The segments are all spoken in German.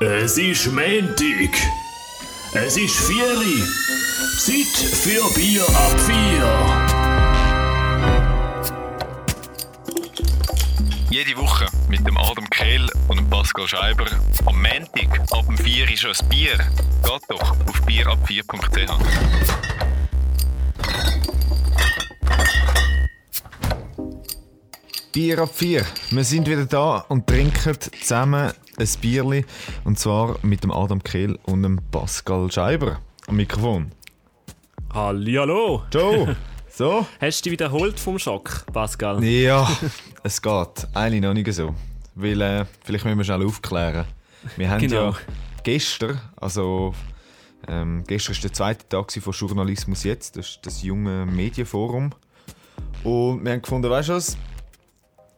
Es ist Montag. Es ist Vieri. Zeit für Bier ab vier. Jede Woche mit dem Adam Kehl und dem Pascal Scheiber. Am Montag ab dem 4 ist ein Bier. Geht doch auf bierab4.ch. Bier ab vier. Wir sind wieder da und trinken zusammen ein Bierli. Und zwar mit dem Adam Kehl und dem Pascal Scheiber am Mikrofon. Hallihallo! Joe! So? Hast du dich wiederholt vom Schock, Pascal? Ja, es geht. Eigentlich noch nicht so. Weil, äh, vielleicht müssen wir schnell aufklären. Wir haben Genau. ja gestern, also ähm, gestern war der zweite Tag von Journalismus jetzt, das ist das junge Medienforum. Und wir haben gefunden, weißt du was?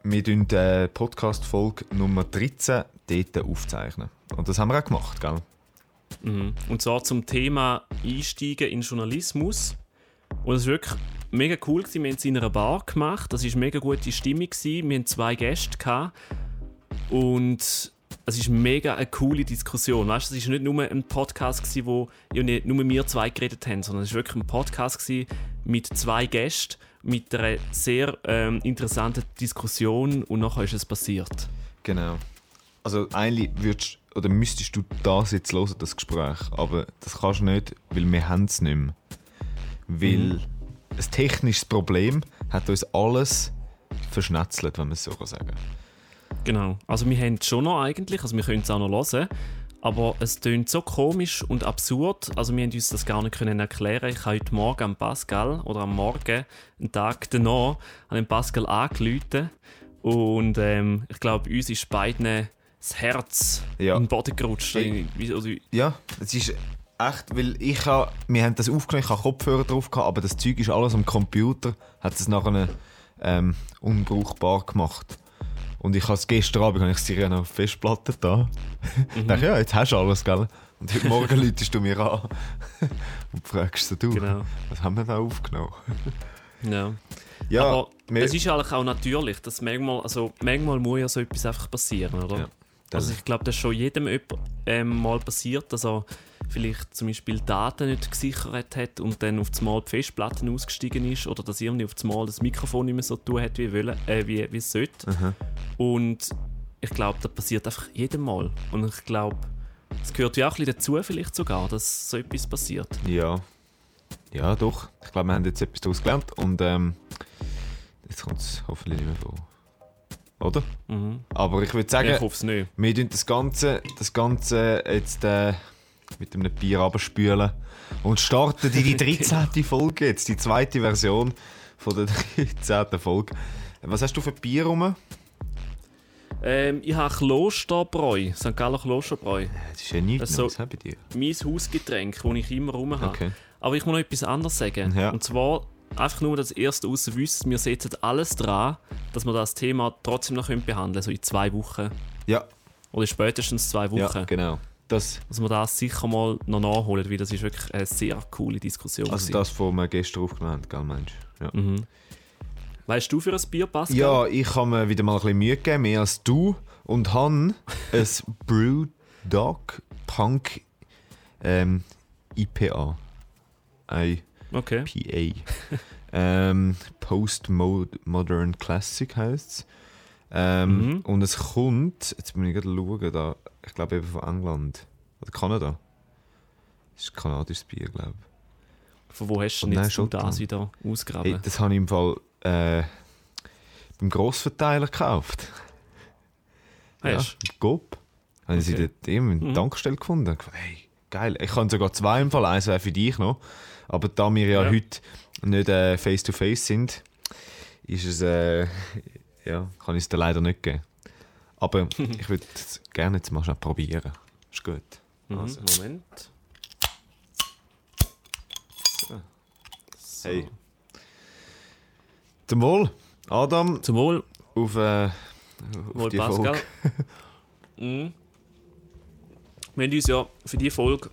Wir tun die Podcast-Folge Nummer 13 dort aufzeichnen. Und das haben wir auch gemacht, gell? Mhm. Und zwar zum Thema Einsteigen in Journalismus. Und es war wirklich mega cool. Gewesen. Wir haben es in einer Bar gemacht. Das war eine mega gute Stimmung. Gewesen. Wir hatten zwei Gäste. Gehabt. Und es ist mega eine coole Diskussion. Weißt, es war nicht nur ein Podcast, gewesen, wo ja nicht nur wir zwei geredet haben, sondern es war wirklich ein Podcast gewesen mit zwei Gästen, mit einer sehr ähm, interessanten Diskussion und nachher ist es passiert. Genau. Also eigentlich würdest, oder müsstest du das jetzt hören, das Gespräch, aber das kannst du nicht, weil wir haben es nicht mehr. Weil Mhm. ein technisches Problem hat uns alles verschnetzelt, wenn man es so kann sagen Genau. Also wir haben es schon noch eigentlich, also wir können es auch noch hören, aber es tönt so komisch und absurd, also wir haben uns das gar nicht können erklären. Ich habe heute Morgen am Pascal, oder am Morgen, einen Tag danach, an den Pascal angerufen und ähm, ich glaube, uns ist beiden das Herz Ja. in den Boden gerutscht. Also, Ja, es ist echt, weil ich ha, wir haben das aufgenommen, ich habe Kopfhörer drauf gehabt, aber das Zeug ist alles am Computer, hat es nachher ähm, unbrauchbar gemacht. Und ich habe es gestern Abend, habe ich es dir noch auf Festplatte da. Ich dachte, ja, jetzt hast du alles, gell? Und heute Morgen läutest du mir an und fragst so, du, Genau. was haben wir da aufgenommen? ja. Ja, aber es ist eigentlich auch natürlich, dass manchmal, also manchmal muss ja so etwas einfach passieren, oder? Ja, also ich glaube, das ist schon jedem ähm, mal passiert, dass er vielleicht zum Beispiel Daten nicht gesichert hat und dann auf einmal die Festplatten ausgestiegen ist oder dass irgendwie auf einmal das Mikrofon nicht mehr so tun hat, wie, wollen, äh, wie, wie es sollte. Aha. Und ich glaube, das passiert einfach jedem Mal. Und ich glaube, es gehört ja auch ein bisschen dazu vielleicht sogar, dass so etwas passiert. Ja. Ja, doch. Ich glaube, wir haben jetzt etwas daraus gelernt und ähm, jetzt kommt es hoffentlich nicht mehr vor. Oder? Mhm. Aber ich würde sagen, ich hoffe es nicht. wir tun das Ganze, das Ganze jetzt äh, mit einem Bier abspülen und starten in die 13. Folge jetzt, die zweite Version von der 13. Folge. Was hast du für Bier rum? Ähm, ich habe Klosterbräu, St. Galler Klosterbräu. Das ist ja nichts Das so- Neues bei dir. mein Hausgetränk, das ich immer rum habe. Okay. Aber ich muss noch etwas anderes sagen. Ja. Und zwar einfach nur das erste außen wissen, wir setzen alles dran, dass wir das Thema trotzdem noch behandeln können, so in zwei Wochen. Ja, Oder spätestens zwei ja, Wochen. genau. Das, Dass wir das sicher mal noch nachholen, weil das ist wirklich eine sehr coole Diskussion. also gewesen. das, was wir gestern aufgenommen haben, gell, Mensch? Ja. Mhm. Weißt du für ein Bier, Pascal? Ja, ich habe mir wieder mal ein bisschen Mühe gegeben, mehr als du. Und habe ein Brewdog Punk ähm, IPA. IPA. Okay. ähm, Postmodern Classic heisst es. Ähm, Mhm. Und es kommt, jetzt muss ich gerade schauen, da, ich glaube eben von England. Oder Kanada. Das ist ein kanadisches Bier, glaube ich. Von wo hast du denn jetzt das wieder ausgraben? Hey, das habe ich im Fall äh, beim Grossverteiler gekauft. Hast Ja, Gob. Haben sie Okay. dort eben in der Mhm. Tankstelle gefunden. Ich Hey, geil. Ich kann sogar zwei im Fall. Eins wäre für dich noch. Aber da wir ja, Ja. heute nicht äh, face-to-face sind, ist es, äh, ja, kann ich es dir leider nicht geben. Aber ich würde es gerne jetzt mal schnell probieren. Ist gut. Mhm, Also, Moment. So. So. Hey. Zum Wohl, Adam, Zum Wohl, auf, äh, auf Wohl die Pascal. Folge. mhm. Wir haben uns ja für diese Folge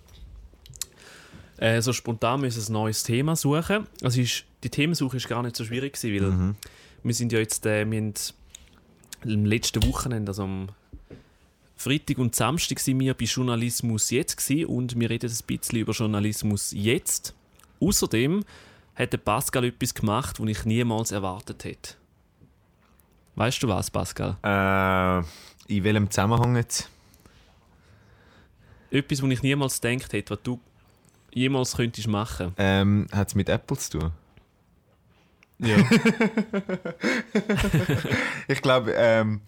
äh, so spontan müssen ein neues Thema suchen. Also ist, die Themensuche ist gar nicht so schwierig gewesen, weil Mhm. wir sind ja jetzt, äh, wir am letzten Wochenende, also am Freitag und Samstag sind wir bei Journalismus jetzt gewesen und wir reden ein bisschen über Journalismus jetzt. Außerdem hat der Pascal etwas gemacht, was ich niemals erwartet hätte. Weißt du was, Pascal? Äh, in welchem Zusammenhang jetzt? Etwas, was ich niemals gedacht hätte, was du jemals könntest machen. Ähm, Hat es mit Apple zu tun? Ja. Ich glaube, ähm,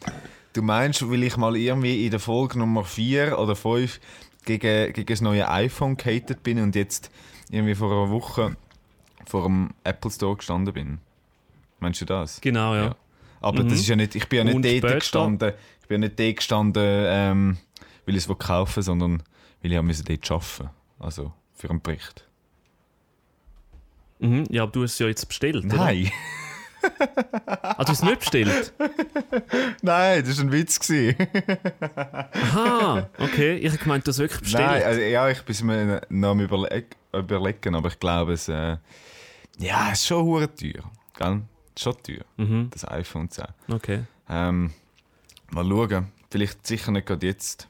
du meinst, weil ich mal irgendwie in der Folge Nummer 4 oder 5 gegen, gegen das neue iPhone gehatet bin und jetzt irgendwie vor einer Woche vor dem Apple Store gestanden bin. Meinst du das? genau, ja. Ja. Aber Mhm. das ist ja nicht, ich bin ja nicht Und dort später? gestanden, ich bin ja nicht dort gestanden, ähm, weil ich es kaufen sondern weil ich müssen dort arbeiten Also für einen Bericht. Mhm. Ja, aber du hast es ja jetzt bestellt, oder? Nein. Ah, du hast es nicht bestellt? Nein, das war ein Witz. gewesen. Aha, okay. Ich habe gemeint, du hast es wirklich bestellt. Nein, also, ja, ich bin mir noch am überleg überlegen, aber ich glaube, es äh, ja, es ist schon hure teuer. Gell? Es ist schon teuer, Mhm. das iPhone 10. Okay. Ähm, mal schauen. Vielleicht sicher nicht gerade jetzt.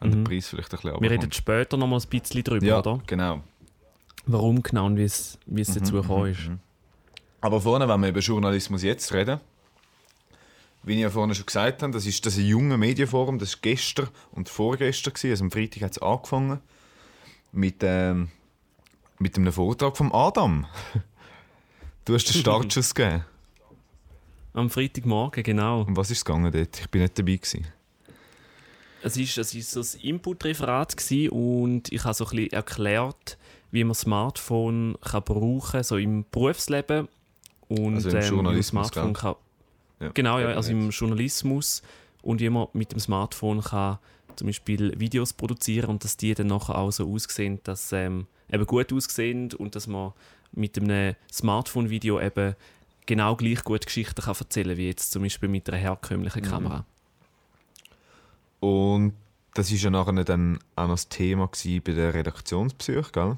Wenn Mhm. der Preis vielleicht ein bisschen Wir reden später noch mal ein bisschen drüber, Ja, oder? genau. Warum genau und wie es, es dazu gekommen ist. Aber vorne, wenn wir über Journalismus jetzt reden, wie ich ja vorhin schon gesagt habe, das ist das ein junge Medienforum, das war gestern und vorgestern, gewesen, also am Freitag hat es angefangen, mit, ähm, mit einem Vortrag vom Adam. Du hast den Startschuss gegeben. Am Freitagmorgen, genau. Um was ist es gegangen dort? Ich bin nicht dabei. Gewesen. Es ist, es ist so ein Input-Referat und ich habe so ein bisschen erklärt, wie man Smartphone kann brauchen kann, so im Berufsleben. Und Also im ähm, Journalismus, Smartphone kann, Ja, Genau, ja, also im Journalismus und wie man mit dem Smartphone kann zum Beispiel Videos produzieren und dass die dann nachher auch so aussehen, dass ähm, eben gut aussehen und dass man mit einem Smartphone-Video eben genau gleich gut Geschichten kann erzählen wie jetzt zum Beispiel mit einer herkömmlichen Mhm. Kamera. Und das war ja nachher dann auch noch das Thema bei der Redaktionspsych, gell?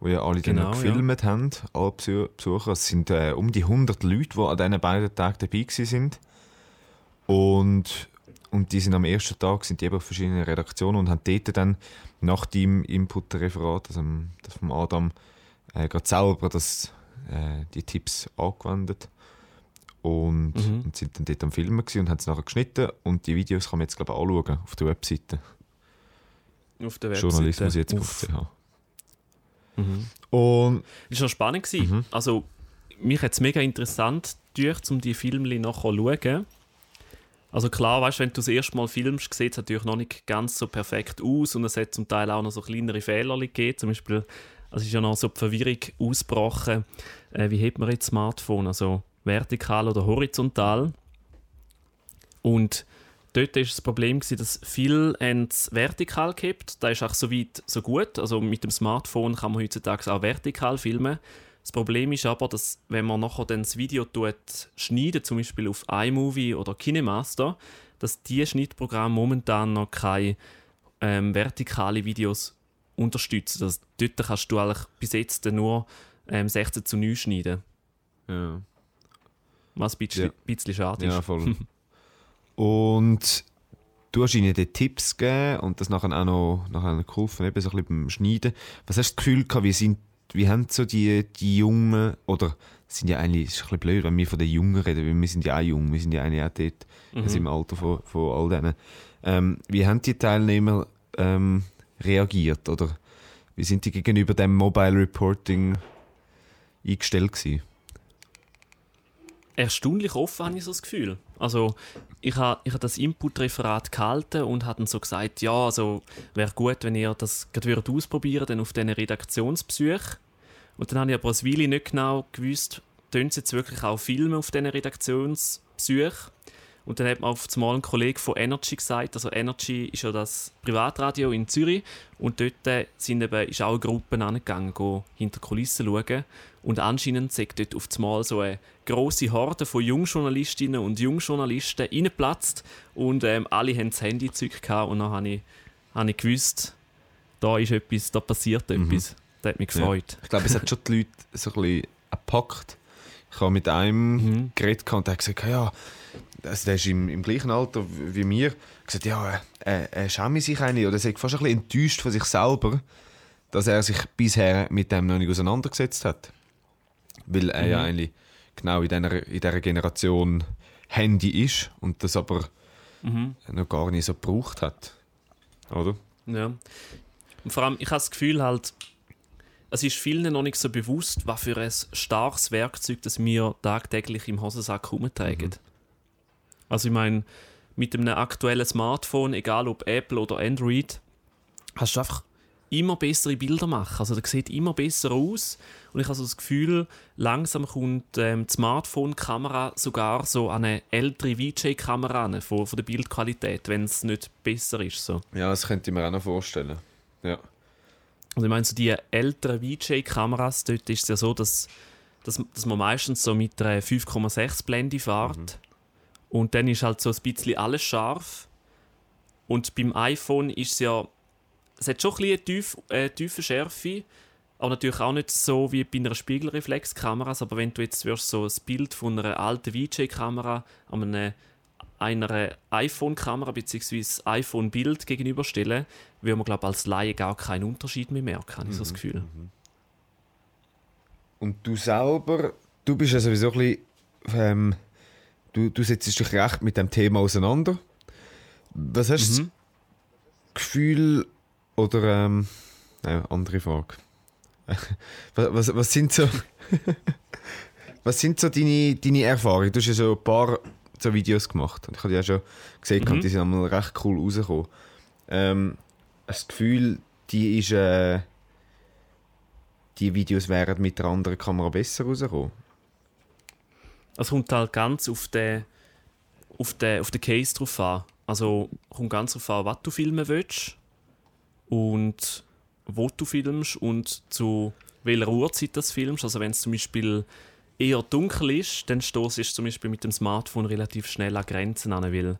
Wo ja alle dann Genau, noch gefilmt haben, alle Besu- Besucher. Es sind äh, um die 100 Leute, die an diesen beiden Tagen dabei sind. Und, und die sind am ersten Tag sind die eben auf verschiedenen Redaktionen und haben dort dann nach dem Input-Referat, also das vom Adam, äh, gerade selber das, äh, die Tipps angewendet. Und, Mhm. und sind dann dort am Filmen und haben es nachher geschnitten. Und die Videos kann man jetzt, glaube ich, anschauen auf der Webseite. Auf der Webseite. Journalismus jetzt. Auf- Mhm. Und Das war spannend. gewesen. Mhm. Also, mich hat es mega interessant gedacht, um die Filme nachher zu schauen. Also klar, weißt, wenn du das erste Mal filmst, sieht es natürlich noch nicht ganz so perfekt aus und es hat zum Teil auch noch so kleinere Fehler gegeben. Zum Beispiel, es ist ja noch so die Verwirrung ausgebrochen, äh, wie hat man jetzt Smartphone, also vertikal oder horizontal. Und dort war das Problem, dass viel es vertikal gibt. Da ist auch so weit so gut. Also mit dem Smartphone kann man heutzutage auch vertikal filmen. Das Problem ist aber, dass wenn man nachher dann das Video tut, schneidet, zum Beispiel auf iMovie oder KineMaster, dass die Schnittprogramme momentan noch keine ähm, vertikale Videos unterstützen. Das, dort kannst du eigentlich bis jetzt nur ähm, 16 zu 9 schneiden. ja, Was ein bisschen, Ja. bisschen schade ist. ja voll. und du hast ihnen die Tipps gegeben und das nachher auch noch nachher geholfen, eben so ein bisschen beim Schneiden. Was hast du das Gefühl gehabt, wie, sind, wie haben so die, die Jungen, oder es sind ja eigentlich, ist ein bisschen blöd, wenn wir von den Jungen reden, weil wir sind ja auch jung, wir sind ja eigentlich auch dort, Mhm. also im Alter von, von all denen. Ähm, wie haben die Teilnehmer ähm, reagiert, oder wie sind die gegenüber dem Mobile Reporting eingestellt gewesen? Erstaunlich offen, habe ich so das Gefühl. Also, ich habe ich ha das Input-Referat gehalten und habe dann so gesagt, ja, also wäre gut, wenn ihr das gerade würdet ausprobieren dann auf diesen Redaktionsbesuch. Und dann habe ich aber ein Weile nicht genau gewusst, tun sie jetzt wirklich auch Filme auf diesen Redaktionsbesuch? Und dann hat mir auf einmal ein Kollege von Energy gesagt, also Energy ist ja das Privatradio in Zürich und dort äh, sind eben, ist auch eine Gruppe angegangen, hinter Kulissen schauen. Und anscheinend sagt dort auf einmal so eine grosse Horde von Jungjournalistinnen und Jungjournalisten reingeplatzt und ähm, alle haben das Handy gezückt und dann habe ich, habe ich gewusst, da ist etwas, da passiert etwas. Das hat mich gefreut. Ich glaube, es hat schon die Leute so ein bisschen gepackt. Ich habe mit einem Mhm. geredet und der hat gesagt, ja, also der ist im, im gleichen Alter wie mir. gesagt, ja, er, er schäme sich eigentlich oder er ist fast ein bisschen enttäuscht von sich selber, dass er sich bisher mit dem noch nicht auseinandergesetzt hat. Weil er ja eigentlich genau in dieser, in dieser Generation Handy ist und das aber noch gar nicht so gebraucht hat. Oder? Ja. Und vor allem, ich habe das Gefühl halt, es ist vielen noch nicht so bewusst, was für ein starkes Werkzeug das wir tagtäglich im Hosensack herumtragen. Also ich meine, mit einem aktuellen Smartphone, egal ob Apple oder Android, hast du einfach immer bessere Bilder machen. Also das sieht immer besser aus und ich habe so das Gefühl, langsam kommt ähm, die Smartphone-Kamera sogar so an eine ältere VJ-Kamera von, von der Bildqualität, wenn es nicht besser ist. So. Ja, das könnte ich mir auch noch vorstellen. Ja. Also ich meine, so die älteren VJ-Kameras, dort ist es ja so, dass, dass, dass man meistens so mit einer 5,6 Blende fährt. Und dann ist halt so ein bisschen alles scharf. Und beim iPhone ist es ja, es hat schon ein bisschen eine äh, tiefe Schärfe, aber natürlich auch nicht so wie bei einer Spiegelreflexkamera. Aber wenn du jetzt so ein Bild von einer alten VJ-Kamera an einer, einer iPhone-Kamera bzw. iPhone-Bild gegenüberstellen, würde man glaube als Laie gar keinen Unterschied mehr merken, habe ich so das Gefühl. Und du selber, du bist ja sowieso ein bisschen, ähm, du, du setzt dich recht mit dem Thema auseinander. Was hast du das Gefühl, oder, ähm, nein, andere Frage. was, was, was sind so, was sind so deine, deine Erfahrungen? Du hast ja so ein paar so Videos gemacht und ich habe die ja schon gesehen, Mhm. die sind einmal recht cool rausgekommen. Ähm, das Gefühl, die ist, äh, die Videos wären mit der anderen Kamera besser rausgekommen. Es kommt halt ganz auf den, auf den, auf den Case drauf an. Also kommt ganz drauf an, was du filmen willst und wo du filmst und zu welcher Uhrzeit das filmst. Also wenn es zum Beispiel eher dunkel ist, dann stoßt du zum Beispiel mit dem Smartphone relativ schnell an Grenzen an, weil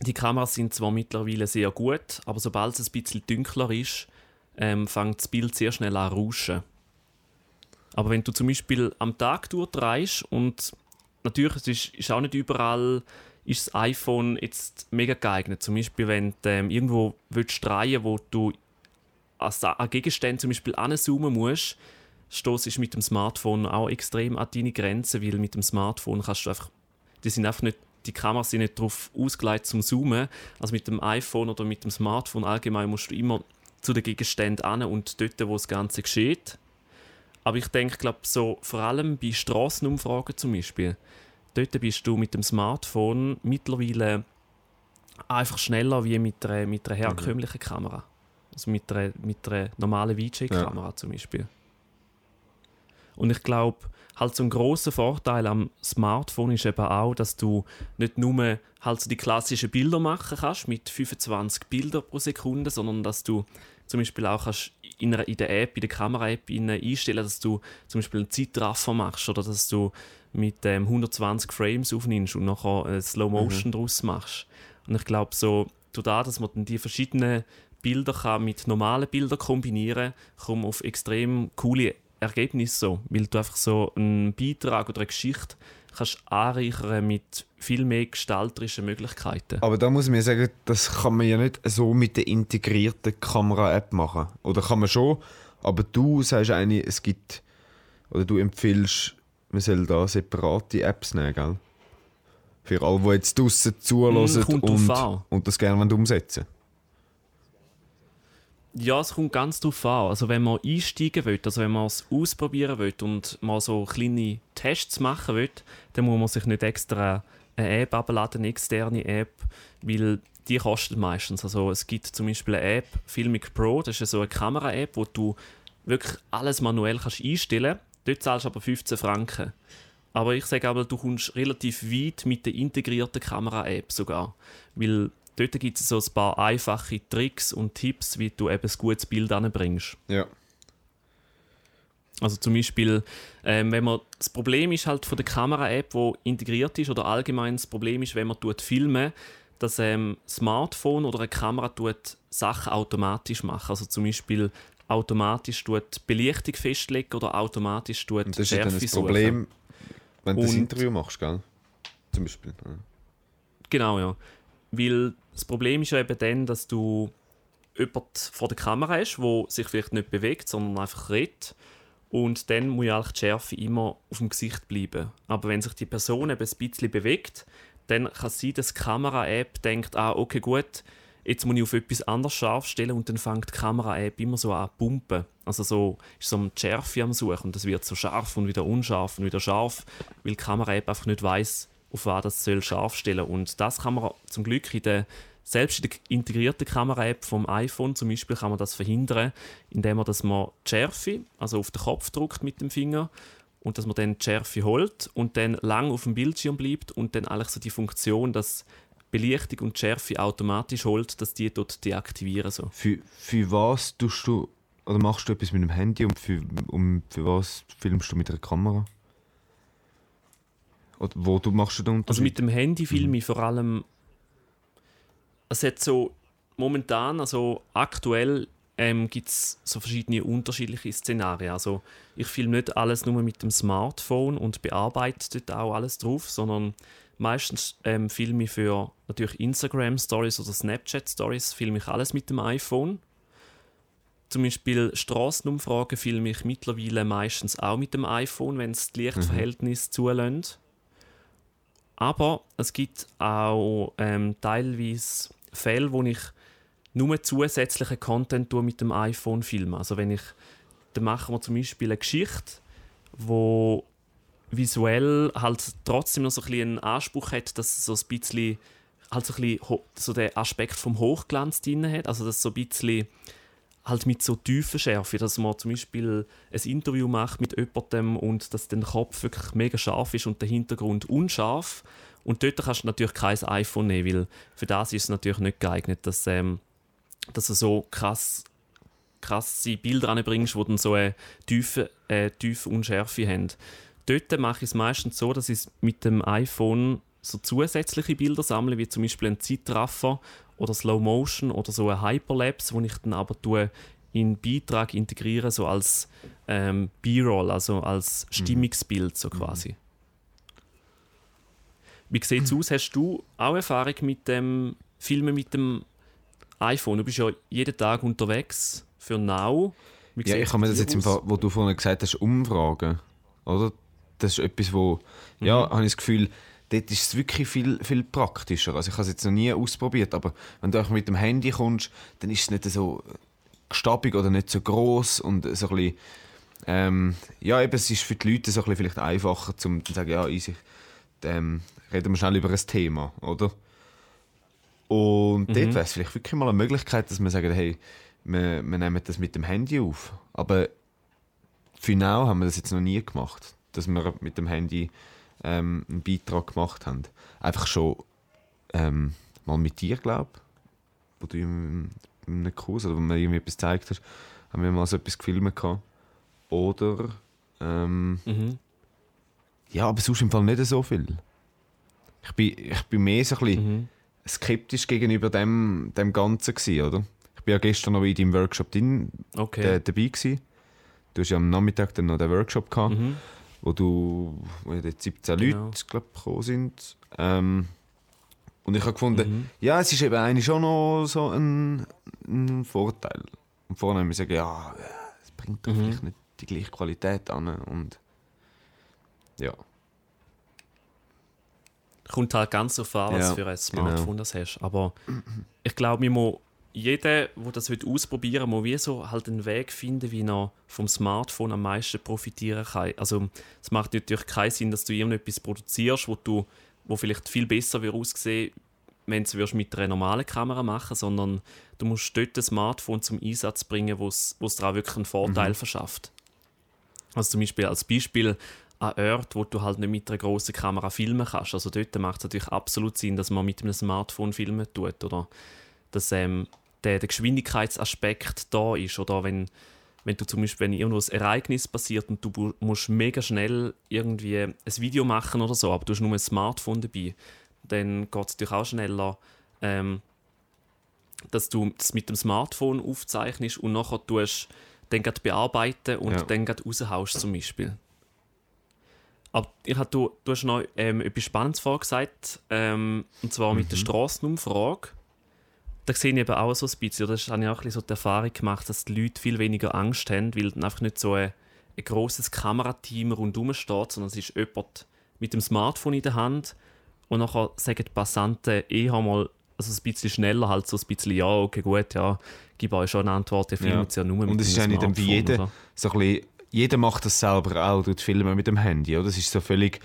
die Kameras sind zwar mittlerweile sehr gut, aber sobald es ein bisschen dunkler ist, ähm, fängt das Bild sehr schnell an rauschen. Aber wenn du zum Beispiel am Tag durchdrehst und natürlich es ist, ist auch nicht überall ist das iPhone jetzt mega geeignet. Zum Beispiel, wenn du ähm, irgendwo willst drehen wo du an Gegenstände zum Beispiel anzoomen musst, stoßt mit dem Smartphone auch extrem an deine Grenzen, weil mit dem Smartphone kannst du einfach, die sind einfach nicht, die Kameras sind nicht darauf ausgelegt zum Zoomen. Also mit dem iPhone oder mit dem Smartphone allgemein musst du immer zu den Gegenständen an und dort, wo das Ganze geschieht. Aber ich denke, glaube so vor allem bei Straßenumfragen zum Beispiel, dort bist du mit dem Smartphone mittlerweile einfach schneller wie mit einer, mit einer herkömmlichen Kamera. Also mit einer, mit einer normalen VJ-Kamera zum Beispiel. Und ich glaube, halt so ein großer Vorteil am Smartphone ist eben auch, dass du nicht nur halt so die klassischen Bilder machen kannst mit 25 Bildern pro Sekunde, sondern dass du zum Beispiel auch kannst in, einer, in der App, in der Kamera-App in- einstellen, dass du zum Beispiel einen Zeitraffer machst oder dass du mit ähm, 120 Frames aufnimmst und nachher äh, Slow Motion draus machst. Und ich glaube so, durch das, dass man dann die verschiedenen Bilder kann mit normalen Bildern kombinieren kann, kommt auf extrem coole Ergebnisse so, weil du einfach so einen Beitrag oder eine Geschichte kannst anreichern mit viel mehr gestalterischen Möglichkeiten. Aber da muss man sagen, das kann man ja nicht so mit der integrierten Kamera-App machen. Oder kann man schon, aber du sagst eigentlich, es gibt, oder du empfiehlst, man soll da separate Apps nehmen, gell? Für alle, die jetzt draussen zuhören Mm, und, und das gerne umsetzen Ja, es kommt ganz drauf an. Also wenn man einsteigen will, also wenn man es ausprobieren will und mal so kleine Tests machen will, dann muss man sich nicht extra eine App abladen, eine externe App, weil die kostet meistens. Also es gibt zum Beispiel eine App, Filmic Pro, das ist so eine Kamera-App, wo du wirklich alles manuell kannst einstellen kannst. Dort zahlst du aber 15 Franken. Aber ich sage aber, du kommst relativ weit mit der integrierten Kamera-App sogar. Weil dort gibt es so ein paar einfache Tricks und Tipps, wie du eben ein gutes Bild anbringst. Ja. Also zum Beispiel, ähm, wenn man das Problem ist halt von der Kamera-App, wo integriert ist, oder allgemein das Problem ist, wenn man tut filmen, dass ähm, Smartphone oder eine Kamera tut Sachen automatisch machen. Also zum Beispiel automatisch tut Belichtung festlegen oder automatisch tut Und das ist ja dann das suchen. Problem, wenn du das Und- Interview machst, gell? Zum Beispiel. Ja. Genau, ja. Weil das Problem ist ja eben dann, dass du jemand vor der Kamera hast, der sich vielleicht nicht bewegt, sondern einfach redet. Und dann muss ja eigentlich die Schärfe immer auf dem Gesicht bleiben. Aber wenn sich die Person eben ein bisschen bewegt, dann kann es sein, dass die Kamera-App denkt, ah, okay, gut, jetzt muss ich auf etwas anderes scharf stellen und dann fängt die Kamera-App immer so an zu pumpen. Also so ist so die Schärfe am Suchen und das wird so scharf und wieder unscharf und wieder scharf, weil die Kamera-App einfach nicht weiß, auf was das soll scharf stellen. Und das kann man zum Glück in der selbst in der integrierten Kamera-App vom iPhone zum Beispiel kann man das verhindern, indem man, dass man die Schärfe, also auf den Kopf drückt mit dem Finger und dass man dann die Schärfe holt und dann lang auf dem Bildschirm bleibt und dann eigentlich so die Funktion, dass Belichtung und Schärfe automatisch holt, dass die dort deaktivieren so. Für, für was tust du oder machst du etwas mit dem Handy und für, um, für was filmst du mit einer Kamera? Oder wo du machst du den Unterschied? Also mit dem Handy filme ich vor allem. Es hat so momentan, also aktuell ähm, gibt es so verschiedene unterschiedliche Szenarien. Also ich filme nicht alles nur mit dem Smartphone und bearbeite dort auch alles drauf, sondern meistens ähm, filme ich für natürlich Instagram Stories oder Snapchat Stories filme ich alles mit dem iPhone. Zum Beispiel Straßenumfragen filme ich mittlerweile meistens auch mit dem iPhone, wenn es die Lichtverhältnisse zulässt. Aber es gibt auch ähm, teilweise Fälle, wo ich nur zusätzlichen Content mit dem iPhone filme. Also wenn ich, dann machen wir zum Beispiel eine Geschichte, wo visuell halt trotzdem noch so ein bisschen einen Anspruch hat, dass es so ein bisschen, halt so ein bisschen so den Aspekt vom Hochglanz drin hat. Also dass so ein bisschen halt mit so tiefen Schärfe, dass man zum Beispiel ein Interview macht mit jemandem und dass der Kopf wirklich mega scharf ist und der Hintergrund unscharf. Und dort kannst du natürlich kein iPhone nehmen, weil für das ist es natürlich nicht geeignet, dass, ähm, dass du so krass krasse Bilder anbringst, die dann so eine tiefe, äh, tiefe Unschärfe haben. Dort mache ich es meistens so, dass ich mit dem iPhone so zusätzliche Bilder sammle, wie zum Beispiel ein Zeitraffer oder Slow Motion oder so ein Hyperlapse, wo ich dann aber tue in Beitrag integriere, so als ähm, B-Roll, also als Stimmungsbild so quasi. Wie sieht es aus? Hast du auch Erfahrung mit dem Filmen mit dem iPhone? Du bist ja jeden Tag unterwegs für Now. Wie Ja, ich habe mir das jetzt im? Fall, wo du vorhin gesagt hast, Umfragen, oder? Das ist etwas, wo, ja, Mhm. habe ich das Gefühl, dort ist es wirklich viel, viel praktischer. Also ich habe es jetzt noch nie ausprobiert, aber wenn du auch mit dem Handy kommst, dann ist es nicht so gestabig oder nicht so groß und so ein bisschen, ähm, ja, eben, es ist für die Leute so ein bisschen vielleicht einfacher, zum zu sagen, ja, easy, ähm, reden wir schnell über ein Thema, oder? Und dort wäre es vielleicht wirklich mal eine Möglichkeit, dass wir sagen, hey, wir, wir nehmen das mit dem Handy auf. Aber für now haben wir das jetzt noch nie gemacht, dass wir mit dem Handy ähm, einen Beitrag gemacht haben. Einfach schon ähm, mal mit dir, glaube wo du in, in einem Kurs oder wo mir irgendwie etwas gezeigt hast, haben wir mal so etwas gefilmt gehabt. Oder ähm, Mhm. ja, aber sonst im Fall nicht so viel. Ich bin, ich bin mehr so ein bisschen Mhm. skeptisch gegenüber dem, dem Ganzen gewesen, oder? Ich bin ja gestern noch in deinem Workshop drin, Okay. dabei gewesen. Du hast ja am Nachmittag dann noch den Workshop gehabt, Mhm. Wo du, wo ja dort 17 Genau. Leute, glaub, gekommen sind. Ähm, und ich habe gefunden, Mhm. ja, es ist eben eigentlich schon noch so ein, ein Vorteil. Und vorne haben wir gesagt, ja, es bringt doch Mhm. vielleicht nicht die gleiche Qualität an. Und ja. Kommt halt ganz auf an, was Ja, für ein Smartphone genau. das hast. Aber ich glaube, muss jeder, der das ausprobieren will, muss wie so halt einen Weg finden, wie er vom Smartphone am meisten profitieren kann. Also es macht natürlich keinen Sinn, dass du irgendetwas produzierst, wo du wo vielleicht viel besser würde aussehen wenn du es mit einer normalen Kamera machen sondern du musst dort das Smartphone zum Einsatz bringen, wo es dir auch wirklich einen Vorteil verschafft. Also zum Beispiel als Beispiel an Orten, wo du halt nicht mit einer grossen Kamera filmen kannst. Also dort macht es natürlich absolut Sinn, dass man mit einem Smartphone filmen tut. Oder dass ähm, der, der Geschwindigkeitsaspekt da ist. Oder wenn, wenn du zum Beispiel, wenn irgendwo ein Ereignis passiert und du musst mega schnell irgendwie ein Video machen oder so, aber du hast nur ein Smartphone dabei, dann geht es natürlich auch schneller, ähm, dass du das mit dem Smartphone aufzeichnest und nachher tust dann bearbeiten und Ja. dann gerade raushaust zum Beispiel. Aber ich hab, du, du hast noch ähm, etwas Spannendes vorgesagt, ähm, und zwar mit der Mhm. Da sehe ich eben auch so ein bisschen, oder das habe ich auch ein bisschen so die Erfahrung gemacht, dass die Leute viel weniger Angst haben, weil dann einfach nicht so ein, ein grosses Kamerateam rundherum steht, sondern es ist jemand mit dem Smartphone in der Hand und nachher sagen die Passanten eher mal also ein bisschen schneller, halt so ein bisschen, ja, okay, gut, ja, gib euch schon eine Antwort, ihr filmt es ja nur mit Und es ist eigentlich dann wie jeder, oder? so ein bisschen, jeder macht das selber auch, tut filmen mit dem Handy, oder? Das ist so völlig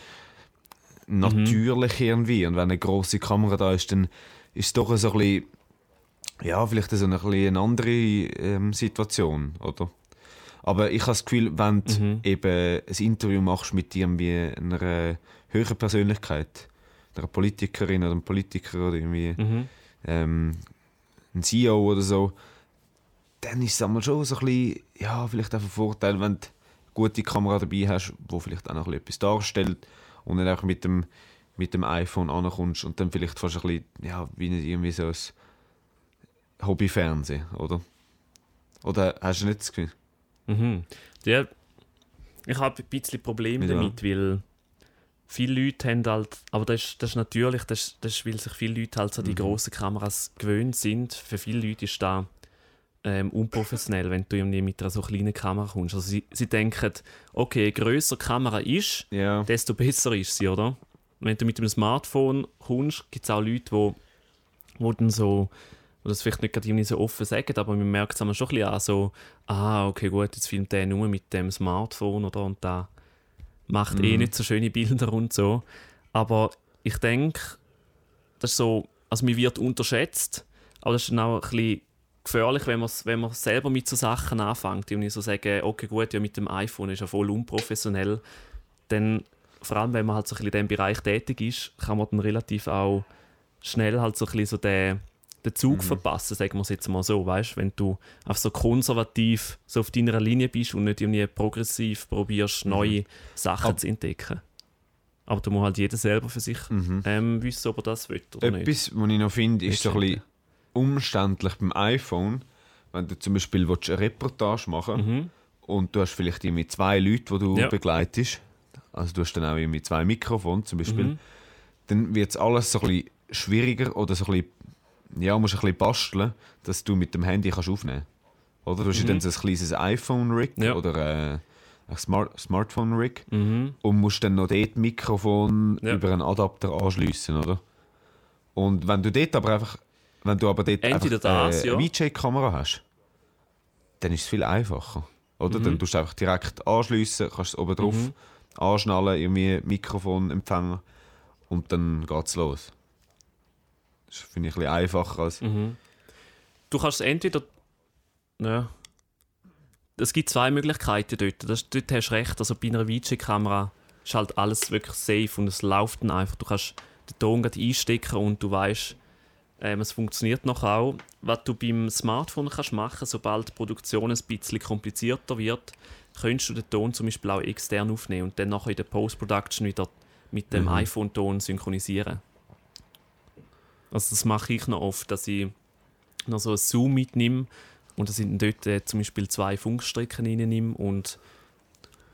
natürlich irgendwie. Und wenn eine große Kamera da ist, dann ist es doch so ein bisschen, ja, vielleicht so eine, eine andere ähm, Situation, oder? Aber ich habe das Gefühl, wenn du Mhm. eben ein Interview machst mit irgendwie einer höheren Persönlichkeit, einer Politikerin oder einem Politiker oder irgendwie Mhm. ähm, ein CEO oder so, dann ist es einmal schon so ein bisschen, ja, vielleicht auch ein Vorteil, wenn du eine gute Kamera dabei hast, die vielleicht auch noch etwas darstellt und dann auch mit dem, mit dem iPhone ankommst und dann vielleicht fast ein bisschen, ja, wie nicht irgendwie so ein Hobbyfernsehen, oder? Oder hast du nicht das Gefühl? Mhm. Ja, ich habe ein bisschen Probleme Ja. damit, weil viele Leute haben halt, aber das ist, das ist natürlich, das das ist, weil sich viele Leute halt so Mhm. die grossen Kameras gewöhnt sind. Für viele Leute ist das ähm, unprofessionell, wenn du irgendwie mit einer so kleinen Kamera kommst. Also sie, sie denken, okay, je grösser die Kamera ist, Ja. desto besser ist sie, oder? Wenn du mit dem Smartphone kommst, gibt es auch Leute, wo, wo dann so, wo das vielleicht nicht gerade so offen sagen, aber man merkt es schon ein bisschen an, so, ah, okay, gut, jetzt filmt der nur mit dem Smartphone, oder? Und da macht eh nicht so schöne Bilder und so. Aber ich denke, das ist so, also man wird unterschätzt, aber das ist dann auch ein bisschen gefährlich, wenn man, wenn man selber mit so Sachen anfängt, die so sagen, okay, gut, ja, mit dem iPhone ist ja voll unprofessionell, dann, vor allem wenn man halt so ein bisschen in diesem Bereich tätig ist, kann man dann relativ auch schnell halt so ein bisschen so den, den Zug verpassen, sagen wir es jetzt mal so, weißt wenn du einfach so konservativ so auf deiner Linie bist und nicht irgendwie progressiv probierst, neue Sachen Ab- zu entdecken. Aber da muss halt jeder selber für sich ähm, wissen, ob er das will oder nicht. Etwas, was ich noch finde, ist so ein bisschen umständlich beim iPhone, wenn du zum Beispiel willst, eine Reportage machen Mhm. und du hast vielleicht irgendwie zwei Leute, die du Ja. begleitest, also du hast dann auch irgendwie zwei Mikrofone zum Beispiel, Mhm. dann wird es alles so ein bisschen schwieriger oder so ein bisschen, ja, musst ein bisschen basteln, dass du mit dem Handy kannst aufnehmen Oder du hast ja dann so ein kleines iPhone-Rig Mhm. Ja. oder äh, ein Smart Smartphone-Rig Mhm. und musst dann noch dort Mikrofon Ja. über einen Adapter anschliessen, oder? Und wenn du dort aber einfach, wenn du aber dort Entweder einfach, das, äh, ja. eine VJ-Kamera hast, dann ist es viel einfacher, oder? Dann tust du einfach direkt anschliessen, kannst es oben drauf Mhm. anschnallen, irgendwie Mikrofon empfangen und dann geht's los. Das finde ich ein bisschen einfacher als. Mhm. Du kannst entweder. Ja. Es gibt zwei Möglichkeiten dort. Das, dort hast du recht. Also bei einer VJ-Kamera ist halt alles wirklich safe und es läuft dann einfach. Du kannst den Ton einstecken und du weißt, ähm, es funktioniert noch auch. Was du beim Smartphone kannst machen, sobald die Produktion ein bisschen komplizierter wird, könntest du den Ton zum Beispiel auch extern aufnehmen und dann nachher in der Post-Production wieder mit dem iPhone-Ton synchronisieren. Also das mache ich noch oft, dass ich noch so ein Zoom mitnehme und da sind dort äh, zum Beispiel zwei Funkstrecken reinnehme und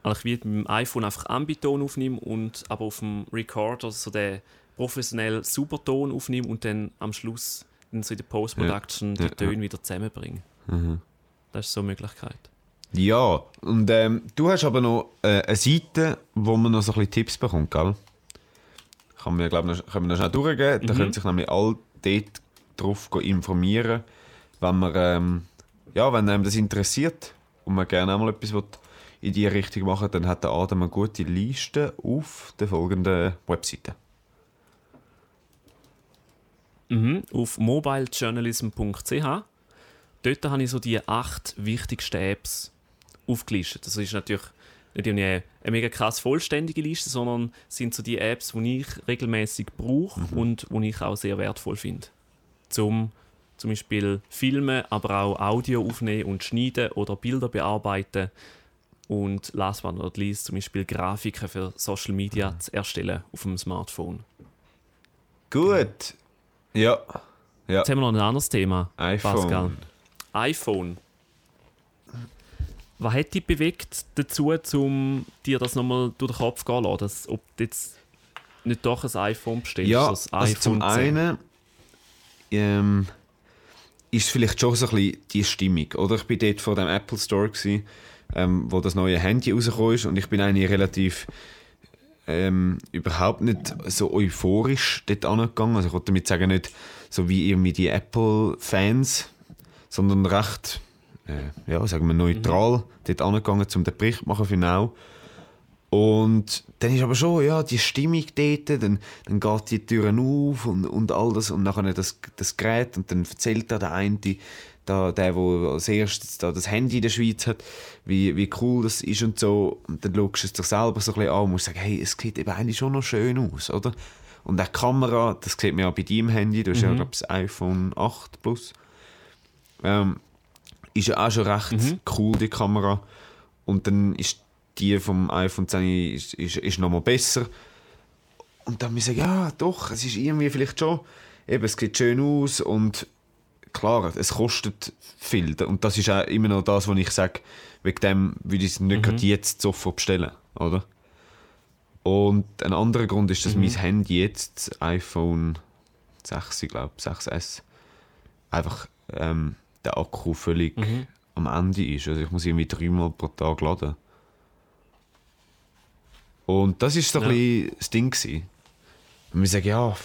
eigentlich wie mit dem iPhone einfach Ambiton aufnehme und aber auf dem Recorder so den professionell Superton aufnehme und dann am Schluss dann so in der Post-Production Ja, die ja, Töne wieder zusammenbringe. Mhm. Das ist so eine Möglichkeit. Ja, und ähm, du hast aber noch äh, eine Seite, wo man noch so ein bisschen Tipps bekommt, gell? Kann man, glaub, noch, können wir noch schnell durchgehen. Da können sich nämlich alle dort drauf informieren, wenn man, ähm, ja, wenn einem das interessiert und man gerne einmal etwas will in die Richtung machen dann hat der Adam eine gute Liste auf der folgenden Webseite. Mhm. Auf mobilejournalism.ch. Dort habe ich so die acht wichtigsten Apps aufgelistet. Das ist natürlich nicht eine, eine mega krass vollständige Liste, sondern sind so die Apps, die ich regelmäßig brauche und die ich auch sehr wertvoll finde. Zum zum Beispiel filmen, aber auch Audio aufnehmen und schneiden oder Bilder bearbeiten und last but not least zum Beispiel Grafiken für Social Media zu erstellen auf dem Smartphone. Gut. Ja. Ja. Jetzt haben wir noch ein anderes Thema. iPhone. Pascal. iPhone. Was hat dich bewegt dazu, um dir das nochmal durch den Kopf gehen zu lassen, ob du jetzt nicht doch ein iPhone bestellst? Ja, das also zum 10? einen ähm, ist vielleicht schon so ein bisschen die Stimmung. Oder ich bin dort vor dem Apple Store, gewesen, ähm, wo das neue Handy rausgekommen ist und ich bin eigentlich relativ ähm, überhaupt nicht so euphorisch dort angegangen. Also ich wollte damit sagen, nicht so wie irgendwie die Apple-Fans, sondern recht, äh, ja, sagen wir neutral dort angegangen, um den Bericht zu machen für Now. Und dann ist aber schon, ja, die Stimmung dort, dann, dann geht die Türen auf und, und all das und nachher das, das Gerät und dann erzählt da der eine, da, der, der als erstes da das Handy in der Schweiz hat, wie, wie cool das ist und so. Und dann schaust du es dir selber so ein bisschen an und musst sagen, hey, es sieht eben eigentlich schon noch schön aus, oder? Und auch die Kamera, das sieht man ja bei deinem Handy, du hast ja, glaube ich, das iPhone 8 Plus. Ähm, ist ja auch schon recht cool, die Kamera. Und dann ist die vom iPhone 10 ist, ist, ist noch mal besser. Und dann muss ich sagen, ja, doch, es ist irgendwie vielleicht schon, eben, es sieht schön aus und klar, es kostet viel. Und das ist auch immer noch das, was ich sage, wegen dem würde ich es nicht gerade jetzt sofort bestellen, oder? Und ein anderer Grund ist, dass mein Handy jetzt, das iPhone 6, ich glaube, 6S, einfach ähm, der Akku völlig am Ende ist. Also ich muss irgendwie dreimal pro Tag laden. Und das ist so ein Ja. bisschen das Ding gewesen. Und wir sagen, ja,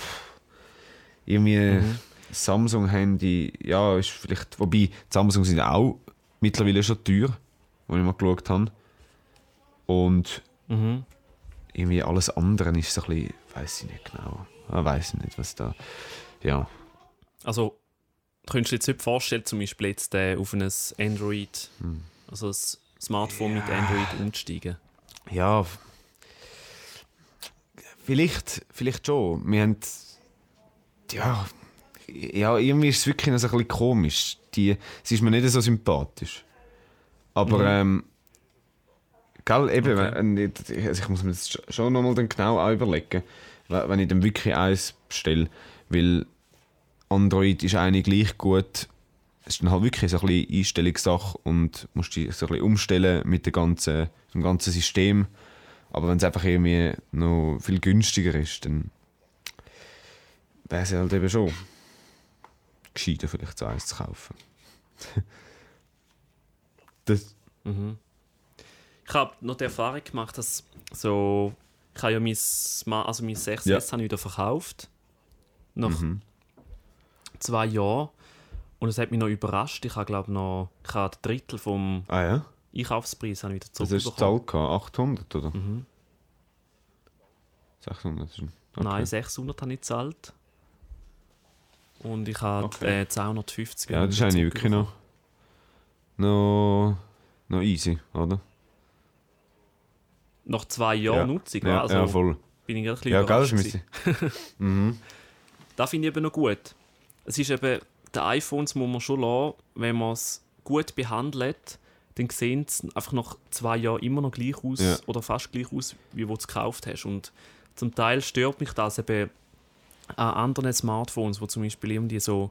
irgendwie Samsung-Handy, ja, ist vielleicht, wobei die Samsung sind auch mittlerweile schon teuer, wo ich mal geschaut habe. Und Mhm. irgendwie alles andere ist so ein bisschen, weiß ich nicht genau. Ich weiß nicht, was da, ja. Also, könntest dir jetzt nicht vorstellen, zum Beispiel jetzt äh, auf ein Android, Hm. also ein Smartphone mit Android umzusteigen. Ja, vielleicht, vielleicht schon. Wir haben, ja, ja, irgendwie ist es wirklich noch so ein bisschen komisch. Die, sie ist mir nicht so sympathisch. Aber, ähm, gell, eben, Okay. wenn ich, also ich muss mir das schon nochmal genau auch überlegen, we- wenn ich dann wirklich eins bestelle, weil Android ist eigentlich gleich gut. Es ist dann halt wirklich so ein bisschen Einstellungssache und musst dich so ein bisschen umstellen mit dem ganzen, dem ganzen System. Aber wenn es einfach irgendwie noch viel günstiger ist, dann wäre es halt eben schon gescheiter, vielleicht so eins zu kaufen. das, Ich habe noch die Erfahrung gemacht, dass so, ich habe ja mein, Sma- also mein 6S Ja. habe ich wieder verkauft. Nach zwei Jahren. Und es hat mich noch überrascht. Ich habe glaube noch, ich habe ein Drittel vom ah ja? Einkaufspreis habe ich wieder Das ist zurückbekommen. Zahl gehabt, 800 oder? 600 ist ein- okay. Nein, 600 habe ich gezahlt. Und ich habe Okay. äh, 250 Ja, das ist eigentlich wirklich noch, noch, noch easy, oder? Nach zwei Jahren ja. Nutzung. Ja, also ja, voll. bin ich ein bisschen Ja, gell, das überrascht. gewesen. Das finde ich eben noch gut. Es ist eben, die iPhones muss man schon lassen, wenn man es gut behandelt, dann sehen sie einfach nach zwei Jahren immer noch gleich aus Ja. oder fast gleich aus, wie du es gekauft hast. Und zum Teil stört mich das eben an anderen Smartphones, wo zum Beispiel irgendwie so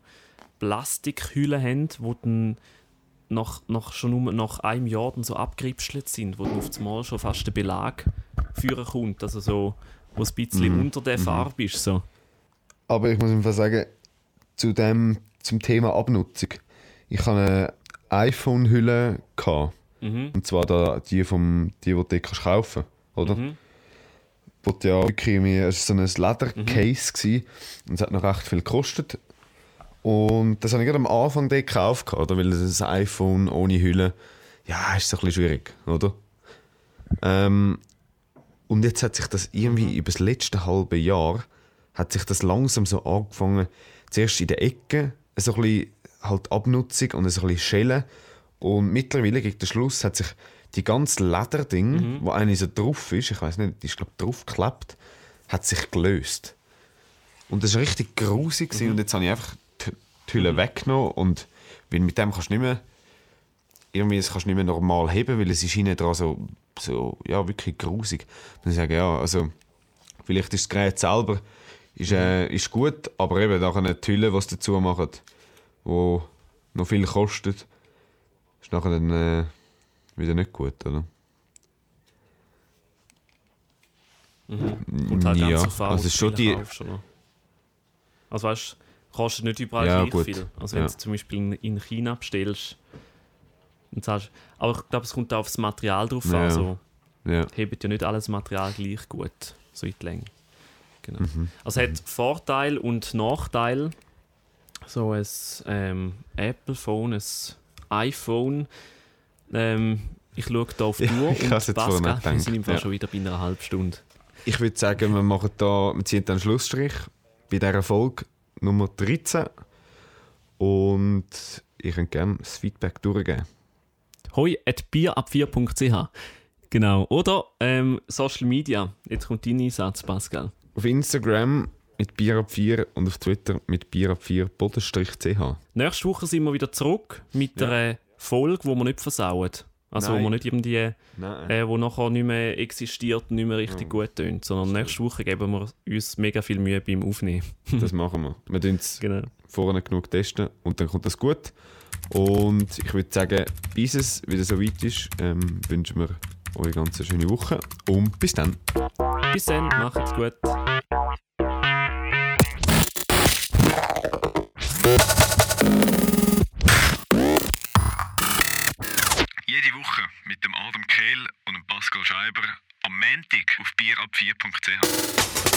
Plastikhüllen haben, wo dann nach, nach, schon nur nach einem Jahr dann so abgeripschelt sind, wo dann auf einmal schon fast der Belag führen kommt, also so, wo es ein bisschen unter der Farbe ist. So. Aber ich muss einfach sagen, zu dem, zum Thema Abnutzung. Ich hatte eine iPhone-Hülle. Mhm. Und zwar da, die, vom, die, die du kannst kaufen oder? Mhm. Wo ja wirklich, war so ein Leder-Case gewesen, und es hat noch recht viel gekostet. Und das habe ich gerade am Anfang gekauft, oder? weil das iPhone ohne Hülle, ja, ist so ein bisschen schwierig, oder? Ähm, und jetzt hat sich das irgendwie über das letzte halbe Jahr hat sich das langsam so angefangen, zuerst in der Ecke, so ein bisschen halt Abnutzung und so ein bisschen Schellen. Und mittlerweile, gegen den Schluss, hat sich die ganze Lederding, wo eigentlich so drauf ist, ich weiß nicht, die ist glaube draufgeklebt, hat sich gelöst. Und das war richtig grusig gewesen. und jetzt habe ich einfach die, die Hülle weggenommen und weil mit dem kannst du nicht mehr irgendwie das kannst du nicht mehr normal heben, weil es ist hinten dran so, so ja, wirklich grusig. Dann sage ich, ja, also vielleicht ist das Gerät selber ist, äh, ist gut, aber eben nachher die Hülle, die sie dazu machen, wo noch viel kostet, ist nachher dann, äh, wieder nicht gut, oder? Und halt ja, ganz auf an, also schon die, kaufst? Also weißt du, kostet nicht überall Ja, gleich gut. viel. Also wenn Ja. du zum Beispiel in- in China bestellst und zahlst. Aber ich glaube, es kommt auch aufs Material drauf Ja, an. ja. Also, ja. hebt ja nicht alles Material gleich gut, so in die Länge. Genau. Mhm. Also hat Vorteil und Nachteil. So ein ähm, Apple-Phone, ein iPhone. Ähm, ich schaue hier auf die Ja, Uhr ich hab's und Pascal, wir sind im Fall ja. schon wieder bei einer halben Stunde. Ich würde sagen, wir machen da, wir ziehen dann einen Schlussstrich bei dieser Folge Nummer 13. Und ich könnte gerne das Feedback durchgeben. hoi at bierab4.ch Genau. Oder ähm, Social Media. Jetzt kommt dein Einsatz, Pascal. Auf Instagram mit Bierab4 und auf Twitter mit Bierab4-ch. Nächste Woche sind wir wieder zurück mit Ja. einer Folge, die wir nicht versauen. Also Nein. wo wir nicht irgendwie, äh, wo nachher nicht mehr existiert nicht mehr richtig gut tönt. Sondern nächste Woche geben wir uns mega viel Mühe beim Aufnehmen. Das machen wir. Wir testen es Genau. vorne genug testen und dann kommt das gut. Und ich würde sagen, bis es wieder so weit ist, ähm, wünschen wir euch eine ganz schöne Woche und bis dann. Bis dann, macht's gut. Jede Woche mit dem Adam Kehl und dem Pascal Scheiber am Montag auf bierab4.ch.